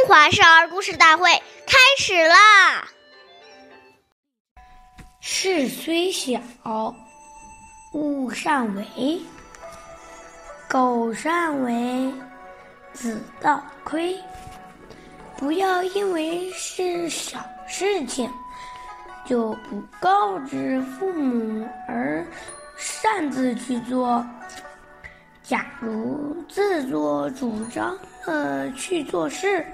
中华少儿故事大会开始啦！事虽小，勿擅为；苟擅为，子道亏。不要因为是小事情，就不告知父母而擅自去做。假如自作主张的去做事，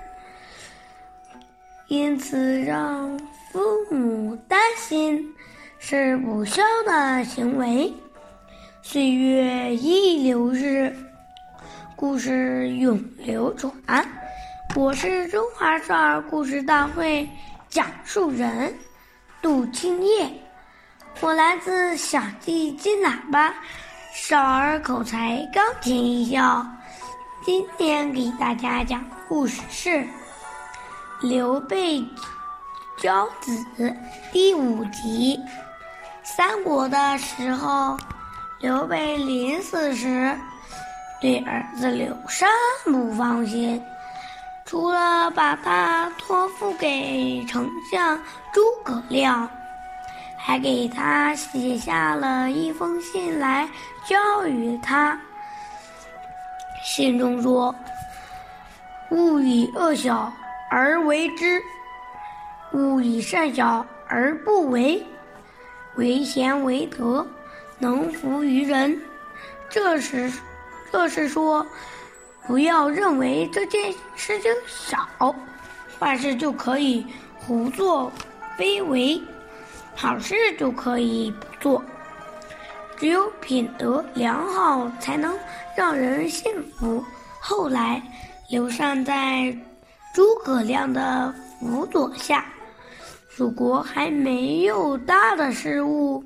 因此让父母担心，是不孝的行为。岁月易流逝，故事永流传。我是中华少儿故事大会讲述人杜清叶，我来自小弟金喇叭少儿口才钢琴艺校。今天给大家讲故事是。刘备教子第五集。三国的时候，刘备临死时对儿子刘禅不放心，除了把他托付给丞相诸葛亮，还给他写下了一封信来教育他。信中说：“勿以恶小。”而为之，勿以善小而不为。为贤为德，能服于人。这是，这是说，不要认为这件事情小，坏事就可以胡作非为，好事就可以不做。只有品德良好，才能让人信服。后来，刘禅在。诸葛亮的辅佐下，蜀国还没有大的失误。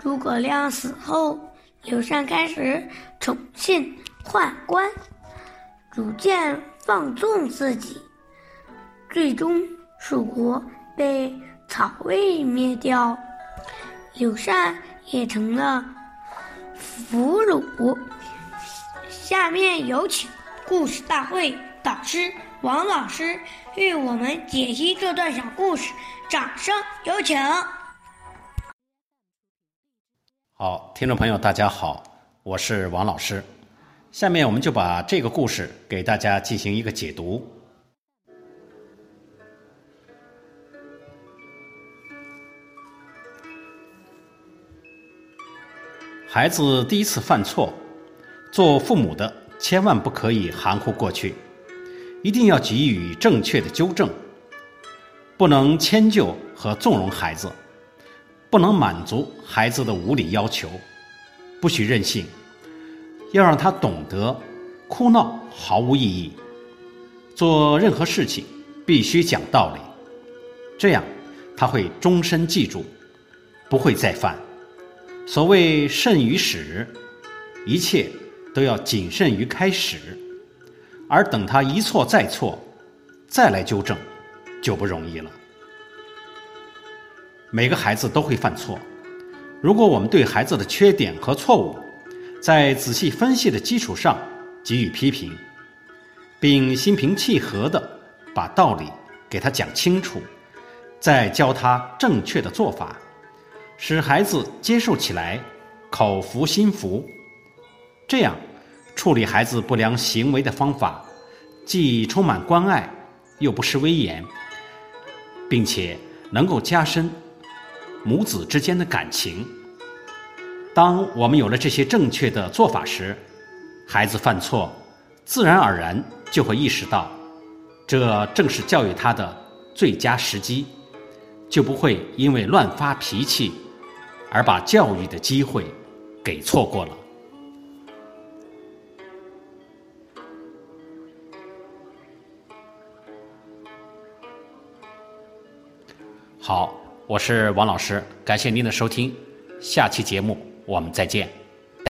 诸葛亮死后，刘禅开始宠信宦官，逐渐放纵自己，最终蜀国被曹魏灭掉，刘禅也成了俘虏。下面有请故事大会导师。王老师为我们解析这段小故事，掌声有请。好，听众朋友，大家好，我是王老师。下面我们就把这个故事给大家进行一个解读。孩子第一次犯错，做父母的千万不可以含糊过去。一定要给予正确的纠正，不能迁就和纵容孩子，不能满足孩子的无理要求，不许任性，要让他懂得哭闹毫无意义，做任何事情必须讲道理，这样他会终身记住，不会再犯。所谓慎于始，一切都要谨慎于开始。而等他一错再错，再来纠正，就不容易了。每个孩子都会犯错，如果我们对孩子的缺点和错误，在仔细分析的基础上给予批评，并心平气和地把道理给他讲清楚，再教他正确的做法，使孩子接受起来口服心服，这样。处理孩子不良行为的方法，既充满关爱，又不失威严，并且能够加深母子之间的感情。当我们有了这些正确的做法时，孩子犯错，自然而然就会意识到，这正是教育他的最佳时机，就不会因为乱发脾气，而把教育的机会给错过了。好，我是王老师，感谢您的收听，下期节目我们再见。